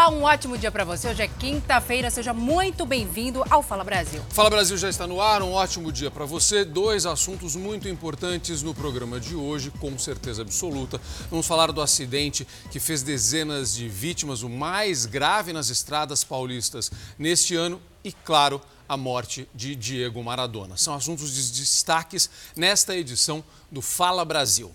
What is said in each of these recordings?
Olá, um ótimo dia para você. Hoje é quinta-feira, seja muito bem-vindo ao Fala Brasil. Fala Brasil já está no ar, um ótimo dia para você. Dois assuntos muito importantes no programa de hoje, com certeza absoluta. Vamos falar do acidente que fez dezenas de vítimas, o mais grave nas estradas paulistas neste ano e, claro, a morte de Diego Maradona. São assuntos de destaques nesta edição do Fala Brasil.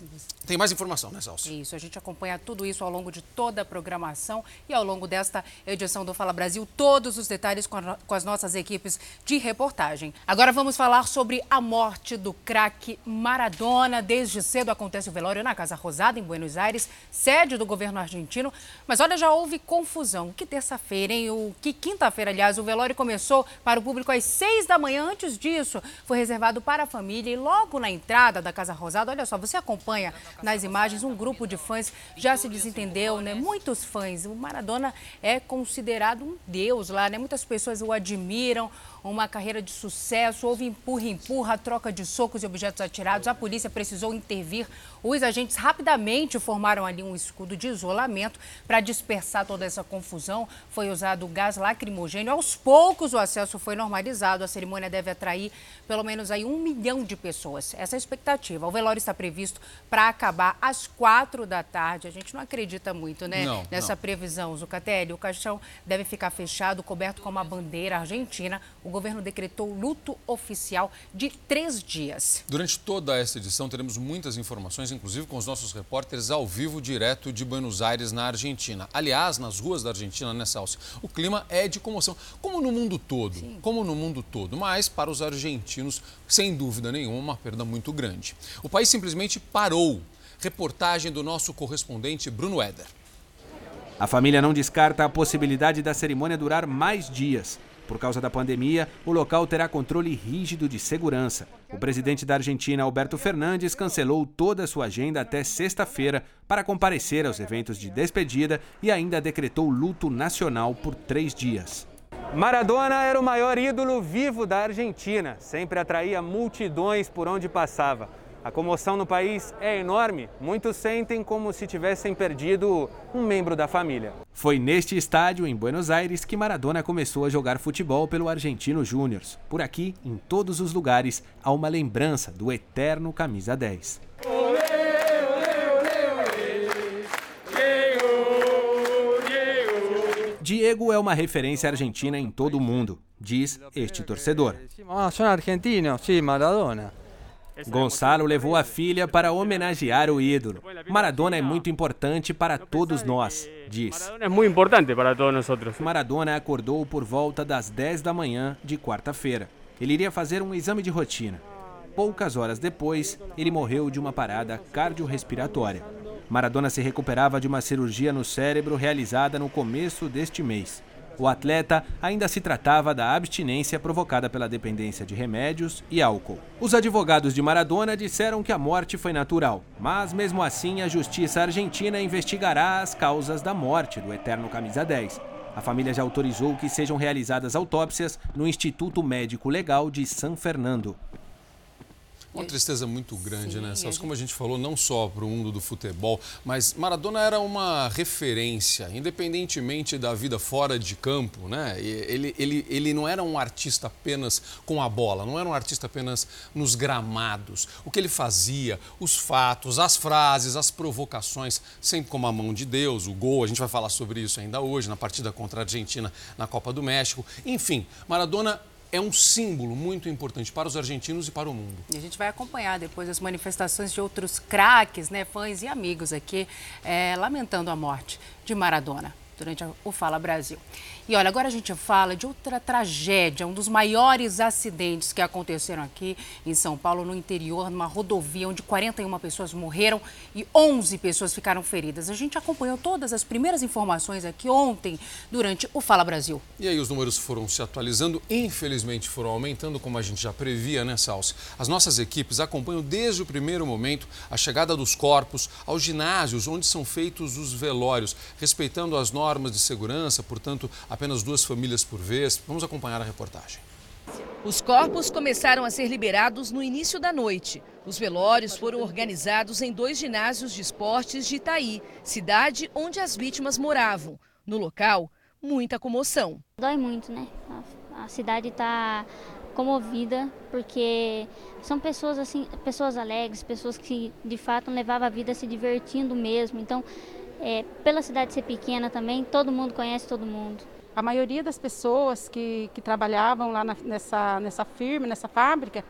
Tem mais informação, né, Salso? Isso, a gente acompanha tudo isso ao longo de toda a programação e ao longo desta edição do Fala Brasil, todos os detalhes com, a, com as nossas equipes de reportagem. Agora vamos falar sobre a morte do craque Maradona. Desde cedo acontece o velório na Casa Rosada, em Buenos Aires, sede do governo argentino. Mas olha, já houve confusão. Que terça-feira, hein? O, que quinta-feira, aliás, o velório começou para o público às seis da manhã. Antes disso, foi reservado para a família e logo na entrada da Casa Rosada, olha só, você acompanha nas imagens, um grupo de fãs já se desentendeu, né? Muitos fãs. O Maradona é considerado um deus lá, né? Muitas pessoas o admiram uma carreira de sucesso. Houve empurra-empurra, troca de socos e objetos atirados. A polícia precisou intervir. Os agentes rapidamente formaram ali um escudo de isolamento para dispersar toda essa confusão. Foi usado gás lacrimogênio. Aos poucos o acesso foi normalizado. A cerimônia deve atrair pelo menos aí um milhão de pessoas. Essa é a expectativa. O velório está previsto para acabar às quatro da tarde. A gente não acredita muito, né? Não, nessa não. previsão. Zucatelli, o caixão deve ficar fechado, coberto com uma bandeira argentina. O governo decretou luto oficial de três dias. Durante toda esta edição teremos muitas informações, inclusive com os nossos repórteres ao vivo, direto de Buenos Aires, na Argentina. Aliás, nas ruas da Argentina, né, Salsi? O clima é de comoção, como no mundo todo, Sim. como no mundo todo. Mas para os argentinos, sem dúvida nenhuma, uma perda muito grande. O país simplesmente parou. Reportagem do nosso correspondente Bruno Eder. A família não descarta a possibilidade da cerimônia durar mais dias. Por causa da pandemia, o local terá controle rígido de segurança. O presidente da Argentina, Alberto Fernandes, cancelou toda a sua agenda até sexta-feira para comparecer aos eventos de despedida e ainda decretou luto nacional por três dias. Maradona era o maior ídolo vivo da Argentina, sempre atraía multidões por onde passava. A comoção no país é enorme. Muitos sentem como se tivessem perdido um membro da família. Foi neste estádio, em Buenos Aires, que Maradona começou a jogar futebol pelo Argentino Júnior. Por aqui, em todos os lugares, há uma lembrança do eterno camisa 10. Diego é uma referência argentina em todo o mundo, diz este torcedor. Ah, son argentinos, sí, Maradona. Gonçalo levou a filha para homenagear o ídolo. Maradona é muito importante para todos nós, diz. Maradona es muy importante para todos nosotros. Maradona acordou por volta das 10 da manhã de quarta-feira. Ele iria fazer um exame de rotina. Poucas horas depois, ele morreu de uma parada cardiorrespiratória. Maradona se recuperava de uma cirurgia no cérebro realizada no começo deste mês. O atleta ainda se tratava da abstinência provocada pela dependência de remédios e álcool. Os advogados de Maradona disseram que a morte foi natural, mas mesmo assim a justiça argentina investigará as causas da morte do eterno camisa 10. A família já autorizou que sejam realizadas autópsias no Instituto Médico Legal de San Fernando. Uma tristeza muito grande, Sim, né, Celso? gente- Como a gente falou, não só para o mundo do futebol, mas Maradona era uma referência, independentemente da vida fora de campo, né? Ele, ele, ele não era um artista apenas com a bola, não era um artista apenas nos gramados. O que ele fazia, os fatos, as frases, as provocações, sempre com a mão de Deus, o gol, a gente vai falar sobre isso ainda hoje, na partida contra a Argentina na Copa do México. Enfim, Maradona é um símbolo muito importante para os argentinos e para o mundo. E a gente vai acompanhar depois as manifestações de outros craques, né, fãs e amigos aqui, é, lamentando a morte de Maradona durante o Fala Brasil. E olha, agora a gente fala de outra tragédia, um dos maiores acidentes que aconteceram aqui em São Paulo, no interior, numa rodovia onde 41 pessoas morreram e 11 pessoas ficaram feridas. A gente acompanhou todas as primeiras informações aqui ontem, durante o Fala Brasil. E aí os números foram se atualizando, infelizmente foram aumentando, como a gente já previa, né, Salsi? As nossas equipes acompanham desde o primeiro momento a chegada dos corpos aos ginásios onde são feitos os velórios, respeitando as normas de segurança, portanto, apenas duas famílias por vez. Vamos acompanhar a reportagem. Os corpos começaram a ser liberados no início da noite. Os velórios foram organizados em dois ginásios de esportes de Itaí, cidade onde as vítimas moravam. No local, muita comoção. Dói muito, né? A, cidade está comovida porque são pessoas assim, pessoas alegres, pessoas que de fato levavam a vida se divertindo mesmo. Então, é, pela cidade ser pequena também, todo mundo conhece todo mundo. A maioria das pessoas que, que trabalhavam lá na, nessa, nessa firma, nessa fábrica,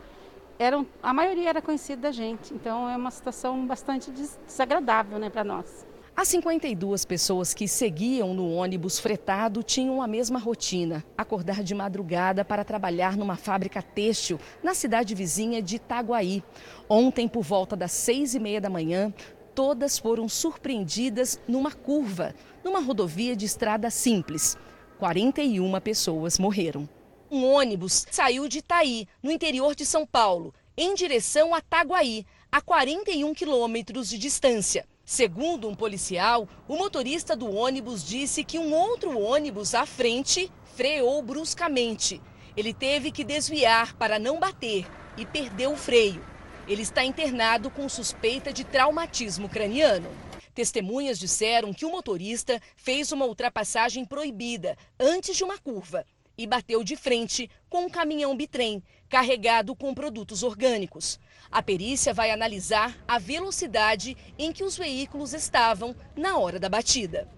eram, a maioria era conhecida da gente. Então é uma situação bastante desagradável né, para nós. As 52 pessoas que seguiam no ônibus fretado tinham a mesma rotina: acordar de madrugada para trabalhar numa fábrica têxtil na cidade vizinha de Itaguaí. Ontem, por volta das seis e meia da manhã, todas foram surpreendidas numa curva, numa rodovia de estrada simples. 41 pessoas morreram. Um ônibus saiu de Itaí, no interior de São Paulo, em direção a Taguaí, a 41 quilômetros de distância. Segundo um policial, o motorista do ônibus disse que um outro ônibus à frente freou bruscamente. Ele teve que desviar para não bater e perdeu o freio. Ele está internado com suspeita de traumatismo craniano. Testemunhas disseram que o motorista fez uma ultrapassagem proibida antes de uma curva e bateu de frente com um caminhão bitrem carregado com produtos orgânicos. A perícia vai analisar a velocidade em que os veículos estavam na hora da batida.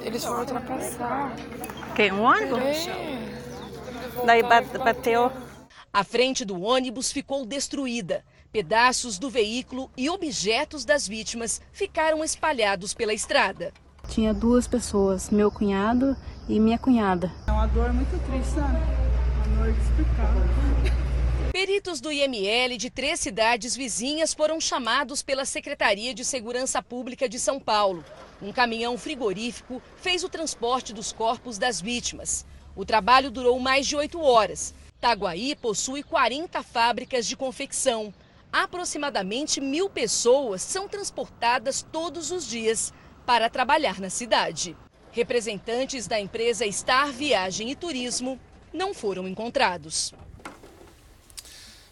Eles foram ultrapassar. Quem? Um ônibus? Daí bateu. A frente do ônibus ficou destruída. Pedaços do veículo e objetos das vítimas ficaram espalhados pela estrada. Tinha duas pessoas, meu cunhado e minha cunhada. É uma dor muito triste, sabe? Uma dor inexplicável. Peritos do IML de três cidades vizinhas foram chamados pela Secretaria de Segurança Pública de São Paulo. Um caminhão frigorífico fez o transporte dos corpos das vítimas. O trabalho durou mais de oito horas. Taguaí possui 40 fábricas de confecção aproximadamente mil pessoas são transportadas todos os dias para trabalhar na cidade. Representantes da empresa Star Viagem e Turismo não foram encontrados.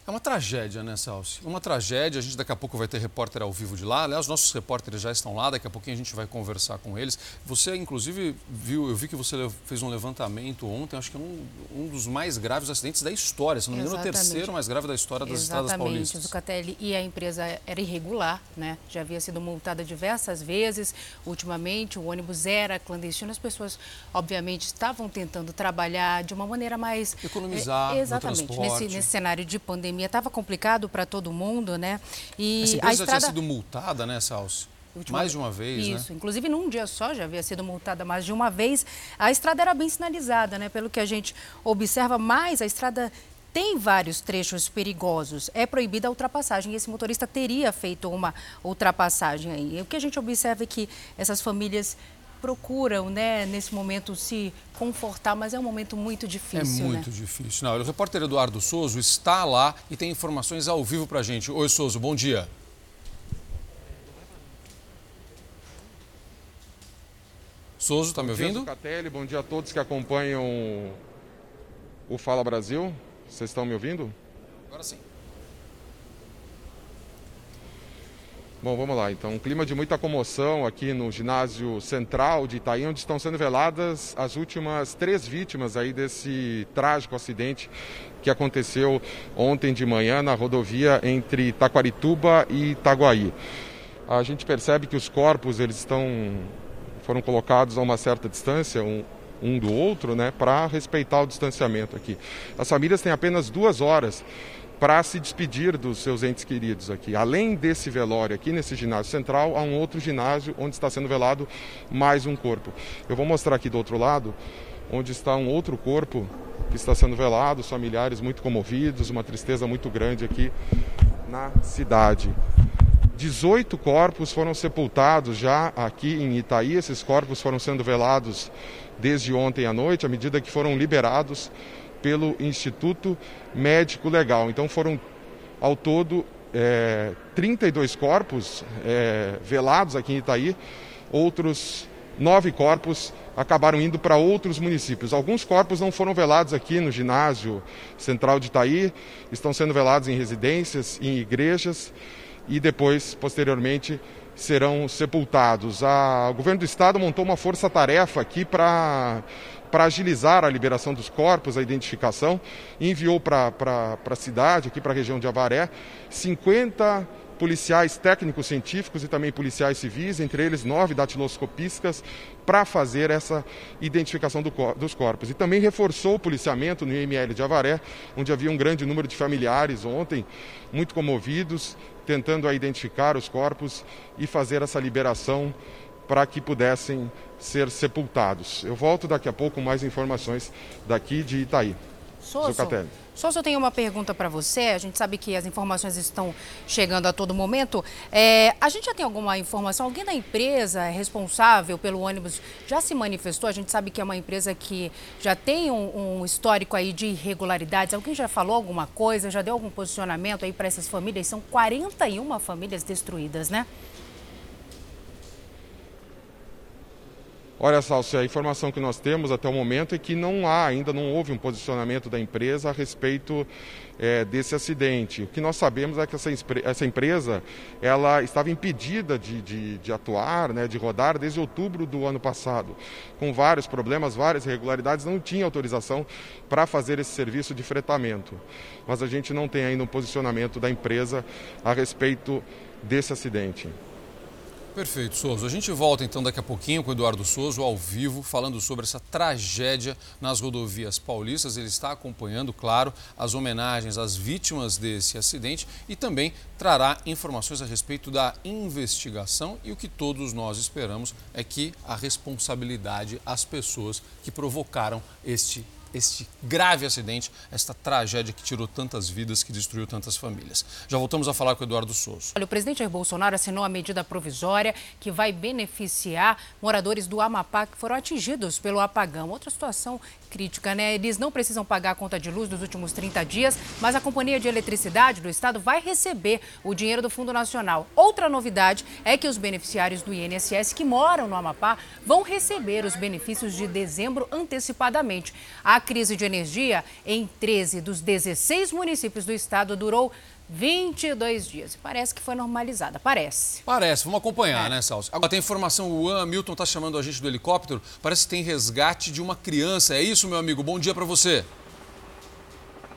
É uma tragédia, né, Salsi? Uma tragédia. A gente daqui a pouco vai ter repórter ao vivo de lá. Aliás, nossos repórteres já estão lá. Daqui a pouquinho a gente vai conversar com eles. Você, inclusive, viu, eu vi que você fez um levantamento ontem, acho que é um, um dos mais graves acidentes da história. Se não me engano, o terceiro mais grave da história das Exatamente. estradas paulistas. O Zucatelli e a empresa era irregular, né? Já havia sido multada diversas vezes. Ultimamente, o ônibus era clandestino. As pessoas, obviamente, estavam tentando trabalhar de uma maneira mais... Economizar é, Exatamente. Nesse, nesse cenário de pandemia pandemia estava complicado para todo mundo, né? E Essa empresa a estrada... já tinha sido multada, né, Salso? Última... Mais de uma vez, Isso, né? inclusive num dia só já havia sido multada mais de uma vez. A estrada era bem sinalizada, né? Pelo que a gente observa, mas a estrada tem vários trechos perigosos. É proibida a ultrapassagem. E esse motorista teria feito uma ultrapassagem aí. O que a gente observa é que essas famílias procuram, né, nesse momento se confortar, mas é um momento muito difícil. É muito né? difícil. Não, o repórter Eduardo Souza está lá e tem informações ao vivo para a gente. Oi, Souza, bom dia. Souza, está me ouvindo? Bom dia, Zucatelli. Bom dia a todos que acompanham o Fala Brasil. Vocês estão me ouvindo? Agora sim. Bom, vamos lá. Então, um clima de muita comoção aqui no ginásio central de Itaí, onde estão sendo veladas as últimas três vítimas aí desse trágico acidente que aconteceu ontem de manhã na rodovia entre Taquarituba e Itaguaí. A gente percebe que os corpos eles estão foram colocados a uma certa distância, um, um do outro, né, para respeitar o distanciamento aqui. As famílias têm apenas duas horas para se despedir dos seus entes queridos aqui. Além desse velório aqui nesse ginásio central, há um outro ginásio onde está sendo velado mais um corpo. Eu vou mostrar aqui do outro lado, onde está um outro corpo que está sendo velado, os familiares muito comovidos, uma tristeza muito grande aqui na cidade. 18 corpos foram sepultados já aqui em Itaí. Esses corpos foram sendo velados desde ontem à noite, à medida que foram liberados pelo Instituto Médico Legal. Então foram ao todo é, 32 corpos é, velados aqui em Itaí, outros nove corpos acabaram indo para outros municípios. Alguns corpos não foram velados aqui no ginásio central de Itaí, estão sendo velados em residências, em igrejas e depois, posteriormente, serão sepultados. A, o governo do estado montou uma força-tarefa aqui para para agilizar a liberação dos corpos, a identificação, enviou para a cidade, aqui para a região de Avaré, 50 policiais técnicos científicos e também policiais civis, entre eles nove datiloscopistas, para fazer essa identificação do, dos corpos. E também reforçou o policiamento no IML de Avaré, onde havia um grande número de familiares ontem, muito comovidos, tentando identificar os corpos e fazer essa liberação para que pudessem ser sepultados. Eu volto daqui a pouco com mais informações daqui de Itaí. Soso, Soso, eu tenho uma pergunta para você. A gente sabe que as informações estão chegando a todo momento. É, a gente já tem alguma informação? Alguém da empresa responsável pelo ônibus já se manifestou? A gente sabe que é uma empresa que já tem um, um histórico aí de irregularidades. Alguém já falou alguma coisa? Já deu algum posicionamento aí para essas famílias? São 41 famílias destruídas, né? Olha, Salcio, a informação que nós temos até o momento é que não há, ainda não houve um posicionamento da empresa a respeito é, desse acidente. O que nós sabemos é que essa, essa empresa ela estava impedida de, de, de, atuar, né, de rodar desde outubro do ano passado, com vários problemas, várias irregularidades, não tinha autorização para fazer esse serviço de fretamento. Mas a gente não tem ainda um posicionamento da empresa a respeito desse acidente. Perfeito, Souza. A gente volta então daqui a pouquinho com o Eduardo Souza ao vivo, falando sobre essa tragédia nas rodovias paulistas. Ele está acompanhando, claro, as homenagens às vítimas desse acidente e também trará informações a respeito da investigação e o que todos nós esperamos é que a responsabilidade às pessoas que provocaram este este grave acidente, esta tragédia que tirou tantas vidas, que destruiu tantas famílias. Já voltamos a falar com o Eduardo Souza. Olha, o presidente Jair Bolsonaro assinou a medida provisória que vai beneficiar moradores do Amapá que foram atingidos pelo apagão. Outra situação crítica, né? Eles não precisam pagar a conta de luz dos últimos 30 dias, mas a Companhia de Eletricidade do Estado vai receber o dinheiro do Fundo Nacional. Outra novidade é que os beneficiários do INSS que moram no Amapá vão receber os benefícios de dezembro antecipadamente. A crise de energia em 13 dos 16 municípios do estado durou 22 dias. Parece que foi normalizada, parece. Parece, vamos acompanhar, é. né, Salso? Agora tem informação, o Ian Milton está chamando a gente do helicóptero, parece que tem resgate de uma criança. É isso, meu amigo? Bom dia para você.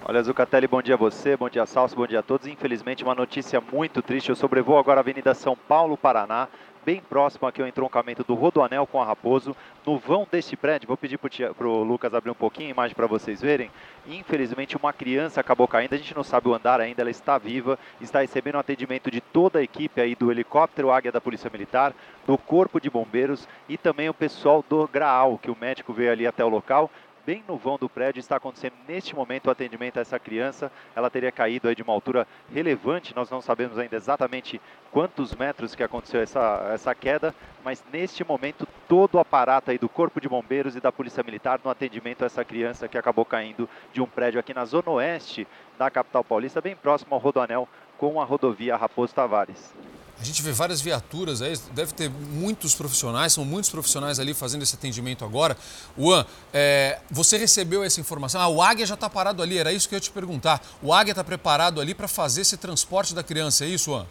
Olha, Zucatelli, bom dia a você, bom dia, Salso, bom dia a todos. Infelizmente, uma notícia muito triste. Eu sobrevoo agora a Avenida São Paulo, Paraná bem próximo aqui ao entroncamento do Rodoanel com a Raposo. No vão deste prédio, vou pedir para o Lucas abrir um pouquinho a imagem para vocês verem. Infelizmente, uma criança acabou caindo, a gente não sabe o andar ainda, ela está viva, está recebendo atendimento de toda a equipe aí do helicóptero Águia da Polícia Militar, do Corpo de Bombeiros e também o pessoal do Graal, que o médico veio ali até o local bem no vão do prédio. Está acontecendo neste momento o atendimento a essa criança. Ela teria caído aí de uma altura relevante. Nós não sabemos ainda exatamente quantos metros que aconteceu essa, essa queda, mas neste momento todo o aparato aí do Corpo de Bombeiros e da Polícia Militar no atendimento a essa criança que acabou caindo de um prédio aqui na zona oeste da capital paulista, bem próximo ao Rodoanel com a rodovia Raposo Tavares. A gente vê várias viaturas aí, deve ter muitos profissionais, são muitos profissionais ali fazendo esse atendimento agora. Juan, é, você recebeu essa informação? Ah, o Águia já está parado ali, era isso que eu ia te perguntar. O Águia está preparado ali para fazer esse transporte da criança, é isso, Juan?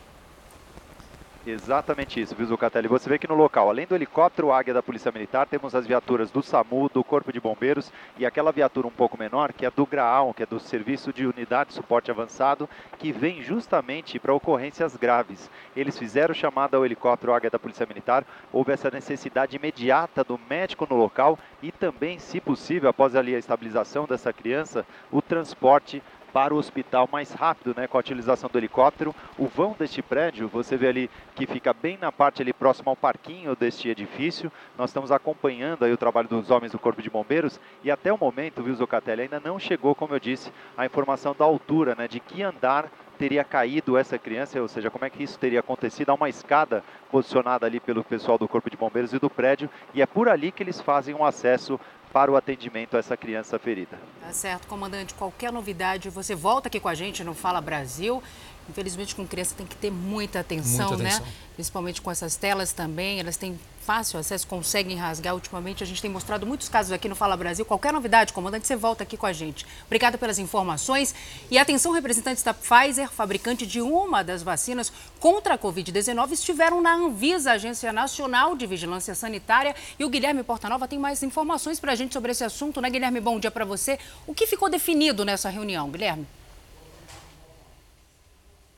Exatamente isso, viu, Zucatelli? Você vê que no local, além do helicóptero Águia da Polícia Militar, temos as viaturas do SAMU, do Corpo de Bombeiros e aquela viatura um pouco menor, que é do GRAAL, que é do Serviço de Unidade de Suporte Avançado, que vem justamente para ocorrências graves. Eles fizeram chamada ao helicóptero Águia da Polícia Militar, houve essa necessidade imediata do médico no local e também, se possível, após ali a estabilização dessa criança, o transporte para o hospital mais rápido, né, com a utilização do helicóptero. O vão deste prédio, você vê ali que fica bem na parte ali próximo ao parquinho deste edifício. Nós estamos acompanhando aí o trabalho dos homens do Corpo de Bombeiros e até o momento, viu, Zocatelli, ainda não chegou, como eu disse, a informação da altura, né, de que andar teria caído essa criança, ou seja, como é que isso teria acontecido? Há uma escada posicionada ali pelo pessoal do Corpo de Bombeiros e do prédio, e é por ali que eles fazem um acesso para o atendimento a essa criança ferida. Tá certo, comandante. Qualquer novidade, você volta aqui com a gente no Fala Brasil. Infelizmente, com criança tem que ter muita atenção, muita atenção. né? Principalmente com essas telas também. Elas têm fácil acesso, conseguem rasgar. Ultimamente, a gente tem mostrado muitos casos aqui no Fala Brasil. Qualquer novidade, comandante, você volta aqui com a gente. Obrigada pelas informações. E atenção, representantes da Pfizer, fabricante de uma das vacinas contra a Covid-19, estiveram na Anvisa, Agência Nacional de Vigilância Sanitária. E o Guilherme Portanova tem mais informações para a gente sobre esse assunto, né, Guilherme? Bom dia para você. O que ficou definido nessa reunião, Guilherme?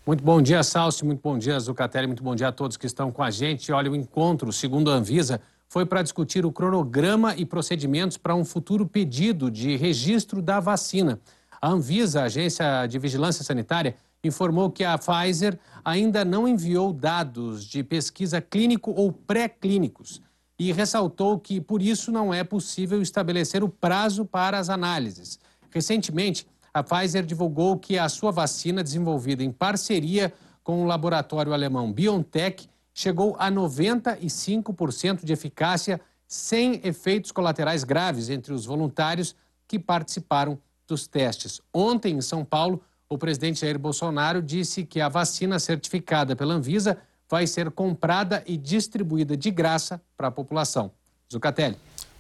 Muito bom dia, Salsi. Muito bom dia, Zucatelli. Muito bom dia a todos que estão com a gente. Olha, o encontro, segundo a Anvisa, foi para discutir o cronograma e procedimentos para um futuro pedido de registro da vacina. A Anvisa, a Agência de Vigilância Sanitária, informou que a Pfizer ainda não enviou dados de pesquisa clínico ou pré-clínicos e ressaltou que, por isso, não é possível estabelecer o prazo para as análises. Recentemente, a Pfizer divulgou que a sua vacina, desenvolvida em parceria com o laboratório alemão BioNTech, chegou a 95% de eficácia sem efeitos colaterais graves entre os voluntários que participaram dos testes. Ontem, em São Paulo, o presidente Jair Bolsonaro disse que a vacina certificada pela Anvisa vai ser comprada e distribuída de graça para a população. Zucatelli.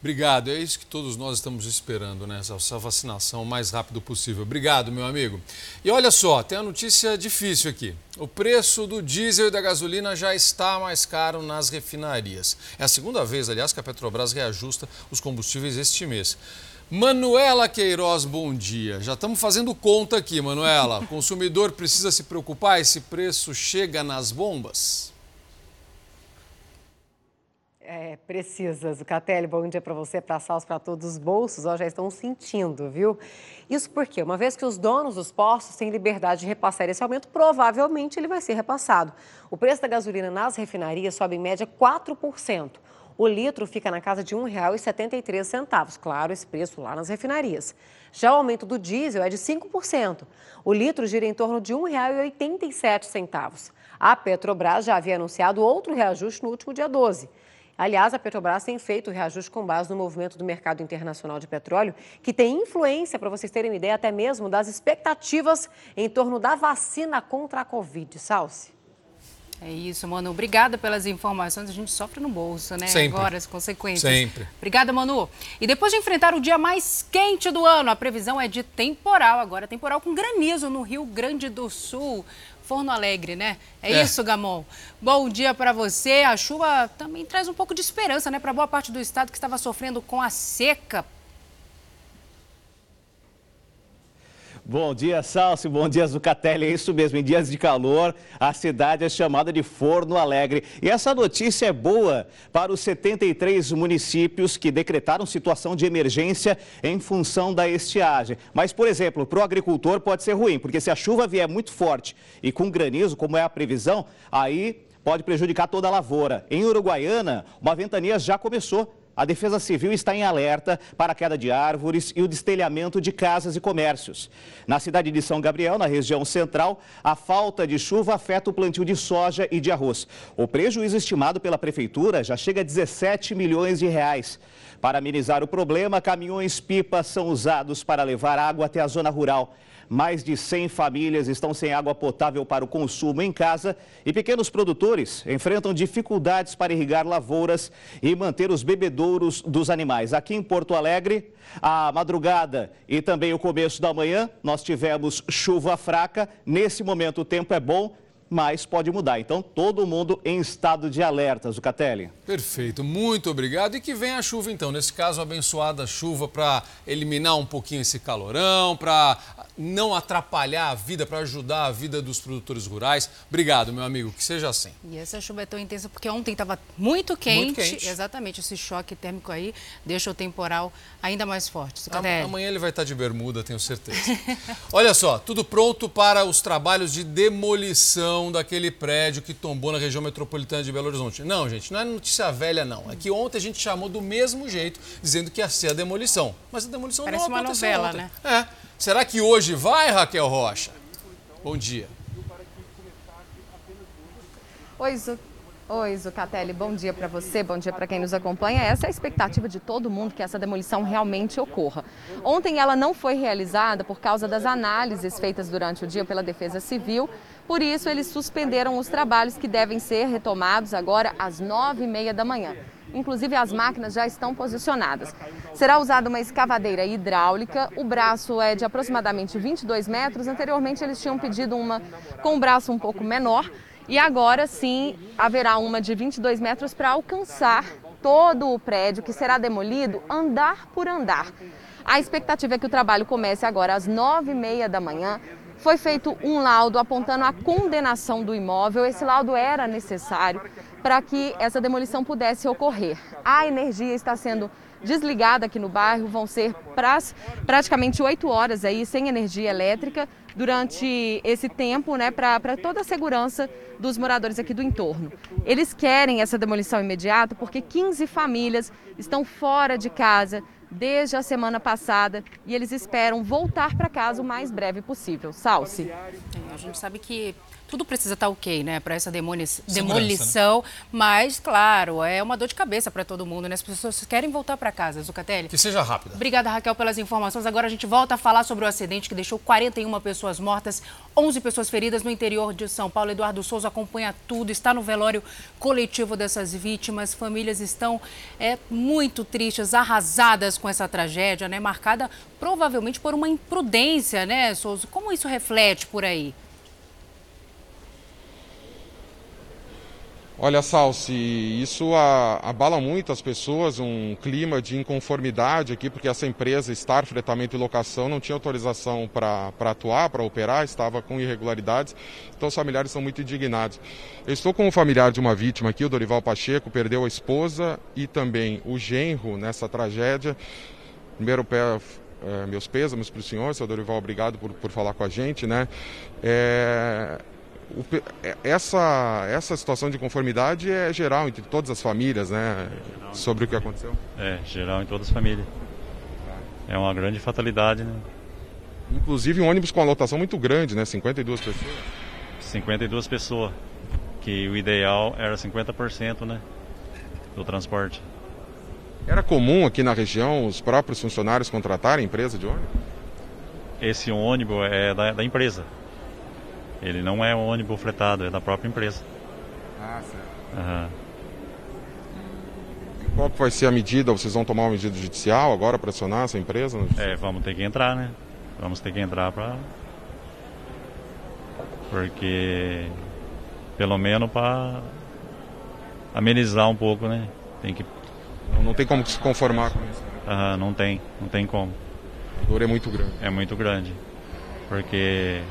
Obrigado, é isso que todos nós estamos esperando, né? Essa vacinação o mais rápido possível. Obrigado, meu amigo. E olha só, tem uma notícia difícil aqui. O preço do diesel e da gasolina já está mais caro nas refinarias. É a segunda vez, aliás, que a Petrobras reajusta os combustíveis este mês. Manuela Queiroz, bom dia. Já estamos fazendo conta aqui, Manuela. O consumidor precisa se preocupar? Esse preço chega nas bombas? É, precisa, Zucatelli. Bom dia para você, para a Salsa, para todos os bolsos. Ó, já estão sentindo, viu? Isso porque, uma vez que os donos dos postos têm liberdade de repassar esse aumento, provavelmente ele vai ser repassado. O preço da gasolina nas refinarias sobe em média 4%. O litro fica na casa de R$ 1,73. Claro, esse preço lá nas refinarias. Já o aumento do diesel é de 5%. O litro gira em torno de R$ 1,87. A Petrobras já havia anunciado outro reajuste no último dia 12. Aliás, a Petrobras tem feito o reajuste com base no movimento do mercado internacional de petróleo, que tem influência, para vocês terem uma ideia, até mesmo das expectativas em torno da vacina contra a Covid. Salce. É isso, Manu. Obrigada pelas informações. A gente sofre no bolso, né? Sempre. Agora, as consequências. Sempre. Obrigada, Manu. E depois de enfrentar o dia mais quente do ano, a previsão é de temporal. Agora, temporal com granizo no Rio Grande do Sul. Forno Alegre, né? É, é. isso, Gamon. Bom dia para você. A chuva também traz um pouco de esperança, né, para boa parte do estado que estava sofrendo com a seca Bom dia, Salsi. Bom dia, Zucatelli. É isso mesmo. Em dias de calor, a cidade é chamada de Forno Alegre. E essa notícia é boa para os 73 municípios que decretaram situação de emergência em função da estiagem. Mas, por exemplo, para o agricultor pode ser ruim, porque se a chuva vier muito forte e com granizo, como é a previsão, aí pode prejudicar toda a lavoura. Em Uruguaiana, uma ventania já começou a Defesa Civil está em alerta para a queda de árvores e o destelhamento de casas e comércios. Na cidade de São Gabriel, na região central, a falta de chuva afeta o plantio de soja e de arroz. O prejuízo estimado pela prefeitura já chega a 17 milhões de reais. Para amenizar o problema, caminhões-pipa são usados para levar água até a zona rural. Mais de 100 famílias estão sem água potável para o consumo em casa e pequenos produtores enfrentam dificuldades para irrigar lavouras e manter os bebedouros dos animais. Aqui em Porto Alegre, a madrugada e também o começo da manhã, nós tivemos chuva fraca. Nesse momento o tempo é bom, mas pode mudar. Então, todo mundo em estado de alerta, Zucatelli. Perfeito, muito obrigado. E que venha a chuva, então. Nesse caso, abençoada chuva para eliminar um pouquinho esse calorão, para não atrapalhar a vida, para ajudar a vida dos produtores rurais. Obrigado, meu amigo, que seja assim. E essa chuva é tão intensa porque ontem estava muito quente, muito quente. Exatamente, esse choque térmico aí deixa o temporal ainda mais forte. Amanhã ele vai estar de bermuda, tenho certeza. Olha só, tudo pronto para os trabalhos de demolição daquele prédio que tombou na região metropolitana de Belo Horizonte. Não, gente, não é notícia velha, não. É que ontem a gente chamou do mesmo jeito, dizendo que ia ser a demolição. Mas a demolição Parece não aconteceu uma novela, ontem. né? É. Será que hoje vai, Raquel Rocha? Bom dia. Oi, Zu... Oi, Zucatelli, bom dia para você, bom dia para quem nos acompanha. Essa é a expectativa de todo mundo que essa demolição realmente ocorra. Ontem ela não foi realizada por causa das análises feitas durante o dia pela Defesa Civil Por isso, eles suspenderam os trabalhos que devem ser retomados agora às nove e meia da manhã. Inclusive, as máquinas já estão posicionadas. Será usada uma escavadeira hidráulica. O braço é de aproximadamente 22 metros. Anteriormente, eles tinham pedido uma com um braço um pouco menor. E agora sim haverá uma de 22 metros para alcançar todo o prédio que será demolido andar por andar. A expectativa é que o trabalho comece agora às nove e meia da manhã. Foi feito um laudo apontando a condenação do imóvel. Esse laudo era necessário para que essa demolição pudesse ocorrer. A energia está sendo desligada aqui no bairro, vão ser pras, praticamente oito horas aí sem energia elétrica durante esse tempo, né, para toda a segurança dos moradores aqui do entorno. Eles querem essa demolição imediata porque 15 famílias estão fora de casa desde a semana passada e eles esperam voltar para casa o mais breve possível. Salce. É, a gente sabe que tudo precisa estar ok, né, para essa demolição, né? mas, claro, é uma dor de cabeça para todo mundo, né? As pessoas querem voltar para casa, Zucatelli. Que seja rápida. Obrigada, Raquel, pelas informações. Agora a gente volta a falar sobre o acidente que deixou 41 pessoas mortas, 11 pessoas feridas no interior de São Paulo. Eduardo Souza acompanha tudo, está no velório coletivo dessas vítimas. Famílias estão é, muito tristes, arrasadas com essa tragédia, né? Marcada provavelmente por uma imprudência, né, Souza? Como isso reflete por aí? Olha, Salsi, isso abala muito as pessoas, um clima de inconformidade aqui, porque essa empresa Star Fretamento e Locação não tinha autorização para atuar, para operar, estava com irregularidades, então os familiares são muito indignados. Eu estou com um familiar de uma vítima aqui, o Dorival Pacheco, perdeu a esposa e também o genro nessa tragédia. Primeiro, pé, é, meus pêsames para o senhor, seu Dorival, obrigado por, por falar com a gente, né? É o, é, essa, essa situação de conformidade é geral entre todas as famílias, né? Sobre o que aconteceu? É, geral em todas as famílias. É uma grande fatalidade, né? Inclusive um ônibus com uma lotação muito grande, né? 52 pessoas. 52 pessoas. Que o ideal era 50%, né? Do transporte. Era comum aqui na região os próprios funcionários contratarem empresa de ônibus? Esse ônibus é da, da empresa. Ele não é um ônibus fretado, é da própria empresa. Ah, certo. Uhum. E qual vai ser a medida? Vocês vão tomar uma medida judicial agora para acionar essa empresa? É, vamos ter que entrar, né? Vamos ter que entrar para. Porque. Pelo menos para amenizar um pouco, né? Tem que. Não, não tem como se conformar com isso. Né? Uhum, não tem, não tem como. A dor é muito grande. É muito grande. Porque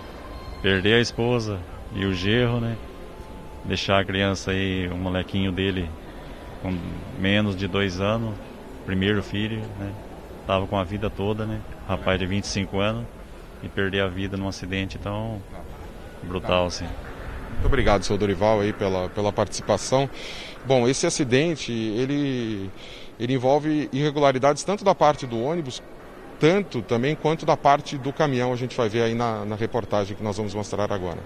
perder a esposa e o gerro, né? Deixar a criança aí, o molequinho dele com menos de dois anos, primeiro filho, né? Tava com a vida toda, né? Rapaz de 25 anos e perder a vida num acidente tão brutal assim. Muito obrigado, seu Dorival, aí pela, pela participação. Bom, esse acidente, ele, ele envolve irregularidades tanto da parte do ônibus tanto também quanto da parte do caminhão, a gente vai ver aí na, na reportagem que nós vamos mostrar agora.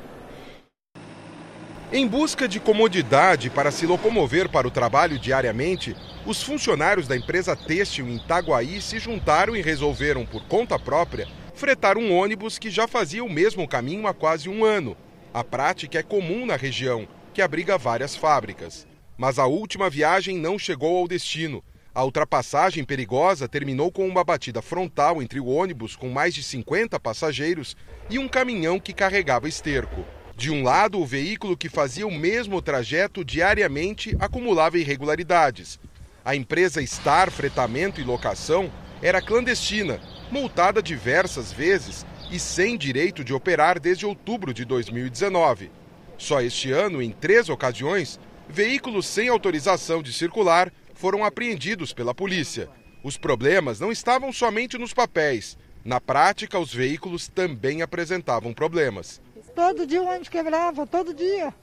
Em busca de comodidade para se locomover para o trabalho diariamente, os funcionários da empresa têxtil em Itaguaí se juntaram e resolveram, por conta própria, fretar um ônibus que já fazia o mesmo caminho há quase um ano. A prática é comum na região, que abriga várias fábricas. Mas a última viagem não chegou ao destino a ultrapassagem perigosa terminou com uma batida frontal entre o ônibus com mais de 50 passageiros e um caminhão que carregava esterco. De um lado, o veículo que fazia o mesmo trajeto diariamente acumulava irregularidades. A empresa Star Fretamento e Locação era clandestina, multada diversas vezes e sem direito de operar desde outubro de 2019. Só este ano, em três ocasiões, veículos sem autorização de circular foram apreendidos pela polícia. Os problemas não estavam somente nos papéis. Na prática, os veículos também apresentavam problemas. Todo dia o ônibus quebrava, todo dia.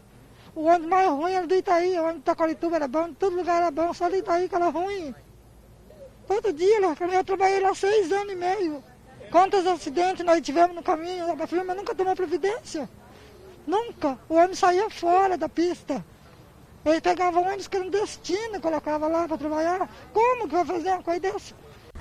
O ônibus mais ruim era do Itaí, o ônibus de Taquarituba era bom, todo lugar era bom, só do Itaí que era ruim. Todo dia, eu trabalhei lá seis anos e meio. Quantos acidentes nós tivemos no caminho, firma nunca tomou providência. Nunca. O ônibus saía fora da pista. Ele pegava ônibus clandestino colocava lá para trabalhar. Como que vai fazer uma coisa dessa?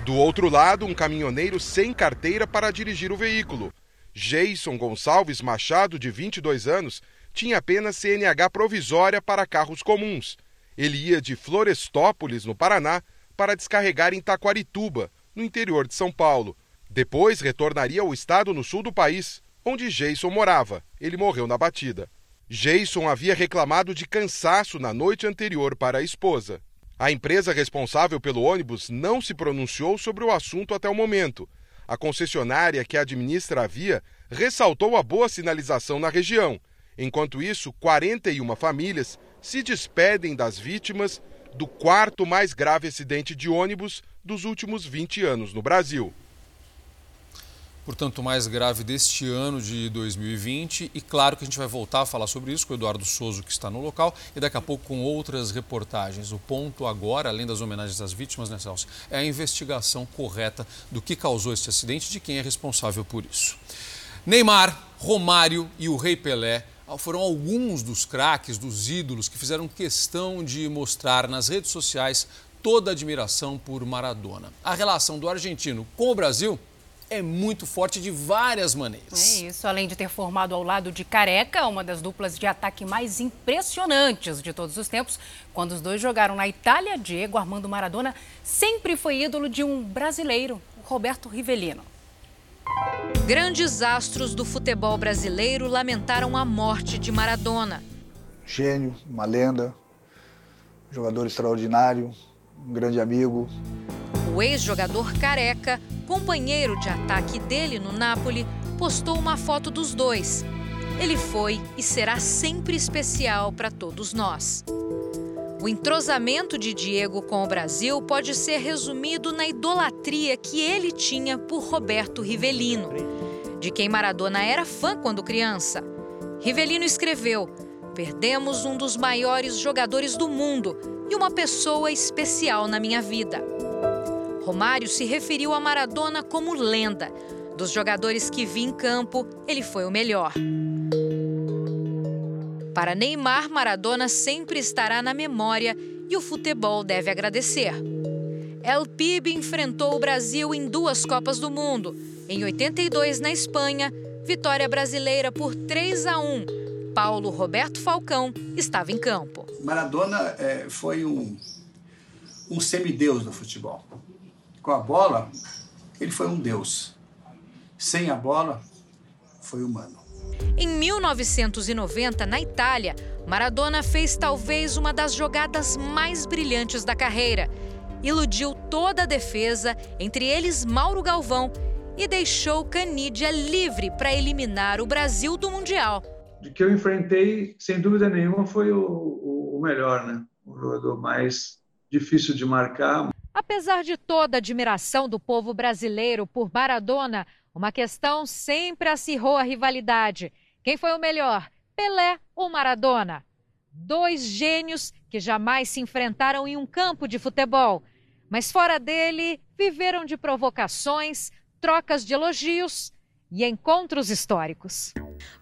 Do outro lado, um caminhoneiro sem carteira para dirigir o veículo. Jason Gonçalves Machado, de 22 anos, tinha apenas CNH provisória para carros comuns. Ele ia de Florestópolis, no Paraná, para descarregar em Taquarituba, no interior de São Paulo. Depois retornaria ao estado no sul do país, onde Jason morava. Ele morreu na batida. Jason havia reclamado de cansaço na noite anterior para a esposa. A empresa responsável pelo ônibus não se pronunciou sobre o assunto até o momento. A concessionária que administra a via ressaltou a boa sinalização na região. Enquanto isso, 41 famílias se despedem das vítimas do quarto mais grave acidente de ônibus dos últimos 20 anos no Brasil. Portanto, mais grave deste ano de 2020. E claro que a gente vai voltar a falar sobre isso com o Eduardo Souza, que está no local, e daqui a pouco com outras reportagens. O ponto agora, além das homenagens às vítimas, né, Celso, é a investigação correta do que causou este acidente e de quem é responsável por isso. Neymar, Romário e o Rei Pelé foram alguns dos craques, dos ídolos que fizeram questão de mostrar nas redes sociais toda a admiração por Maradona. A relação do argentino com o Brasil é muito forte de várias maneiras. É isso, além de ter formado ao lado de Careca, uma das duplas de ataque mais impressionantes de todos os tempos, quando os dois jogaram na Itália, Diego Armando Maradona sempre foi ídolo de um brasileiro, Roberto Rivelino. Grandes astros do futebol brasileiro lamentaram a morte de Maradona. Gênio, uma lenda, jogador extraordinário, um grande amigo. O ex-jogador Careca, companheiro de ataque dele no Napoli, postou uma foto dos dois. Ele foi e será sempre especial para todos nós. O entrosamento de Diego com o Brasil pode ser resumido na idolatria que ele tinha por Roberto Rivelino, de quem Maradona era fã quando criança. Rivelino escreveu: Perdemos um dos maiores jogadores do mundo e uma pessoa especial na minha vida. Romário se referiu a Maradona como lenda. Dos jogadores que vi em campo, ele foi o melhor. Para Neymar, Maradona sempre estará na memória e o futebol deve agradecer. El Pibe enfrentou o Brasil em duas Copas do Mundo. Em 82 na Espanha, vitória brasileira por 3 a 1. Paulo Roberto Falcão estava em campo. Maradona é, foi um, um semideus do futebol. Com a bola, ele foi um deus. Sem a bola, foi humano. Em 1990, na Itália, Maradona fez talvez uma das jogadas mais brilhantes da carreira. Iludiu toda a defesa, entre eles Mauro Galvão, e deixou Canidia livre para eliminar o Brasil do Mundial. De que eu enfrentei, sem dúvida nenhuma, foi o, o, o melhor, né? O jogador mais difícil de marcar. Apesar de toda a admiração do povo brasileiro por Maradona, uma questão sempre acirrou a rivalidade. Quem foi o melhor, Pelé ou Maradona? Dois gênios que jamais se enfrentaram em um campo de futebol. Mas fora dele, viveram de provocações, trocas de elogios e encontros históricos.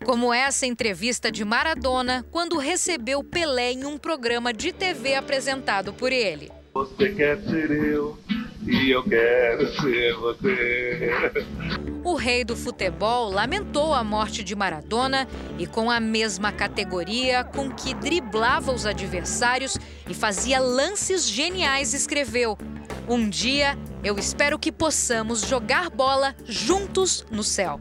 Como essa entrevista de Maradona quando recebeu Pelé em um programa de TV apresentado por ele. Você quer ser eu e eu quero ser você. O rei do futebol lamentou a morte de Maradona e, com a mesma categoria com que driblava os adversários e fazia lances geniais, escreveu: Um dia eu espero que possamos jogar bola juntos no céu.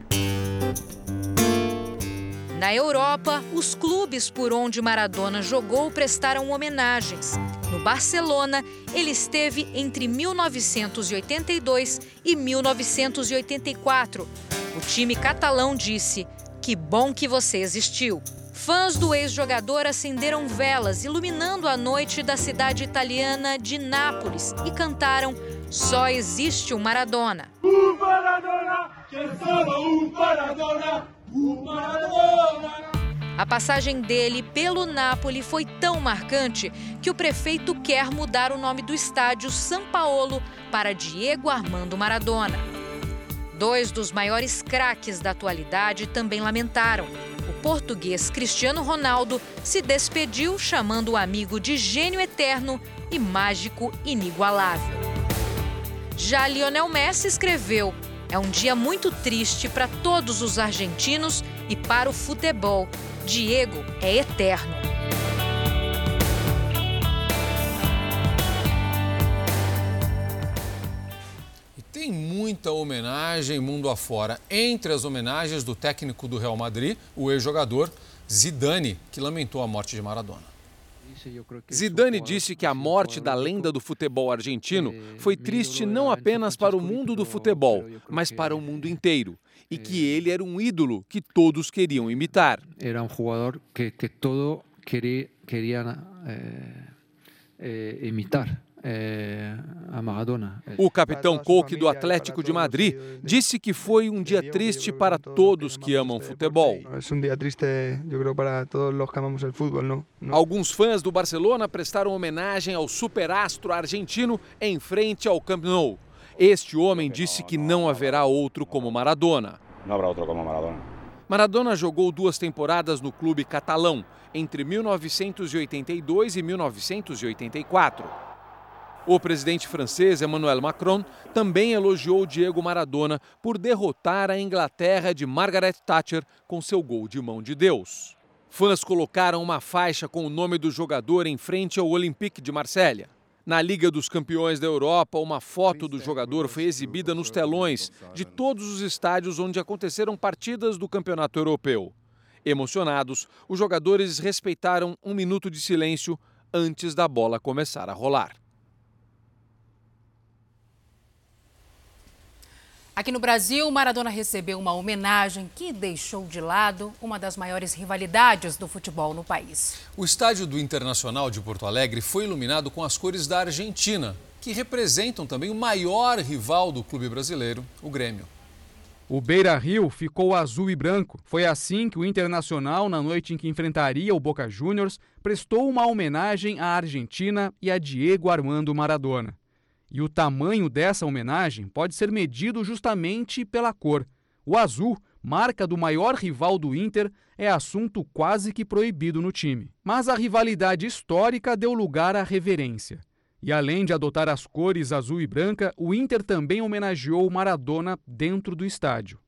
Na Europa, os clubes por onde Maradona jogou prestaram homenagens. No Barcelona, ele esteve entre 1982 e 1984. O time catalão disse: Que bom que você existiu. Fãs do ex-jogador acenderam velas iluminando a noite da cidade italiana de Nápoles e cantaram Só existe um Maradona. O Maradona, o Maradona, o Maradona. A passagem dele pelo Napoli foi tão marcante que o prefeito quer mudar o nome do estádio São Paulo para Diego Armando Maradona. Dois dos maiores craques da atualidade também lamentaram. O português Cristiano Ronaldo se despediu chamando o amigo de gênio eterno e mágico inigualável. Já Lionel Messi escreveu: É um dia muito triste para todos os argentinos e para o futebol. Diego é eterno. E tem muita homenagem mundo afora. Entre as homenagens do técnico do Real Madrid, o ex-jogador Zidane, que lamentou a morte de Maradona. Zidane disse que a morte da lenda do futebol argentino foi triste não apenas para o mundo do futebol, mas para o mundo inteiro. E que ele era um ídolo que todos queriam imitar. Era um jogador que, que todo queria, queria eh, eh, imitar. É, a Maradona. O capitão Coque do Atlético de Madrid disse que foi um dia triste para todos que amam futebol. É um dia triste, eu creo, para todos os que amamos o futebol, não? Alguns fãs do Barcelona prestaram homenagem ao superastro argentino em frente ao Camp Nou. Este homem disse que não haverá outro como Maradona. Não haverá outro como Maradona. Maradona jogou duas temporadas no clube catalão, entre 1982 e 1984. O presidente francês Emmanuel Macron também elogiou Diego Maradona por derrotar a Inglaterra de Margaret Thatcher com seu gol de mão de Deus. Fãs colocaram uma faixa com o nome do jogador em frente ao Olympique de Marselha. Na Liga dos Campeões da Europa, uma foto do jogador foi exibida nos telões de todos os estádios onde aconteceram partidas do Campeonato Europeu. Emocionados, os jogadores respeitaram um minuto de silêncio antes da bola começar a rolar. Aqui no Brasil, Maradona recebeu uma homenagem que deixou de lado uma das maiores rivalidades do futebol no país. O estádio do Internacional de Porto Alegre foi iluminado com as cores da Argentina, que representam também o maior rival do clube brasileiro, o Grêmio. O Beira Rio ficou azul e branco. Foi assim que o Internacional, na noite em que enfrentaria o Boca Juniors, prestou uma homenagem à Argentina e a Diego Armando Maradona. E o tamanho dessa homenagem pode ser medido justamente pela cor. O azul, marca do maior rival do Inter, é assunto quase que proibido no time. Mas a rivalidade histórica deu lugar à reverência. E além de adotar as cores azul e branca, o Inter também homenageou Maradona dentro do estádio.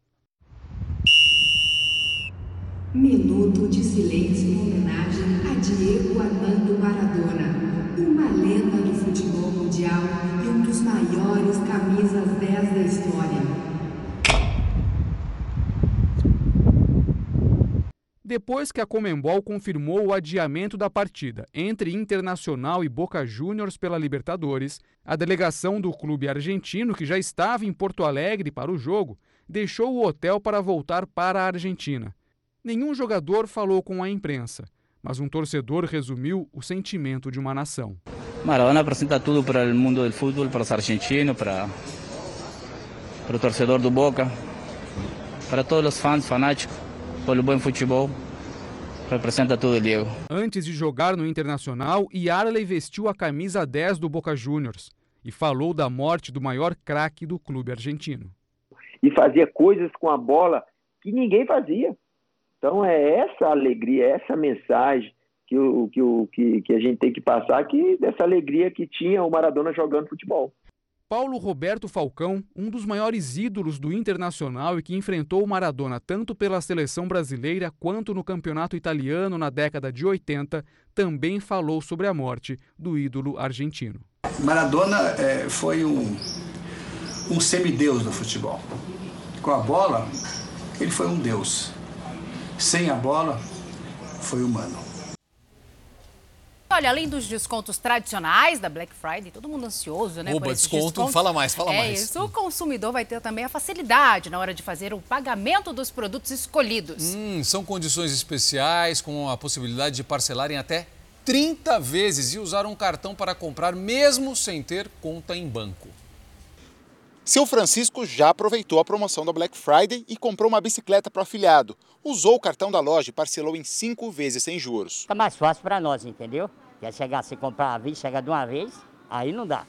Minuto de silêncio em homenagem a Diego Armando Maradona, uma lenda do futebol mundial e um dos maiores camisas 10 da história. Depois que a Comembol confirmou o adiamento da partida entre Internacional e Boca Juniors pela Libertadores, a delegação do clube argentino, que já estava em Porto Alegre para o jogo, deixou o hotel para voltar para a Argentina. Nenhum jogador falou com a imprensa, mas um torcedor resumiu o sentimento de uma nação. Maradona apresenta tudo para o mundo do futebol, para os argentinos, para, para o torcedor do Boca, para todos os fãs fanáticos pelo bom futebol. Representa tudo, Diego. Antes de jogar no Internacional, Yarley vestiu a camisa 10 do Boca Juniors e falou da morte do maior craque do clube argentino. E fazia coisas com a bola que ninguém fazia. Então é essa alegria, é essa mensagem que, o, que, o, que, que a gente tem que passar, que dessa alegria que tinha o Maradona jogando futebol. Paulo Roberto Falcão, um dos maiores ídolos do Internacional e que enfrentou o Maradona tanto pela seleção brasileira quanto no campeonato italiano na década de 80, também falou sobre a morte do ídolo argentino. Maradona é, foi um, um semideus do futebol. Com a bola, ele foi um deus. Sem a bola, foi humano. Olha, além dos descontos tradicionais da Black Friday, todo mundo ansioso, né? Oba, desconto, fala mais, fala é mais. Isso, o consumidor vai ter também a facilidade na hora de fazer o pagamento dos produtos escolhidos. Hum, são condições especiais com a possibilidade de parcelar em até 30 vezes e usar um cartão para comprar mesmo sem ter conta em banco. Seu Francisco já aproveitou a promoção da Black Friday e comprou uma bicicleta para o afiliado. Usou o cartão da loja e parcelou em cinco vezes sem juros. Tá mais fácil para nós, entendeu? Quer chegar, se comprar a vez, chega de uma vez, aí não dá.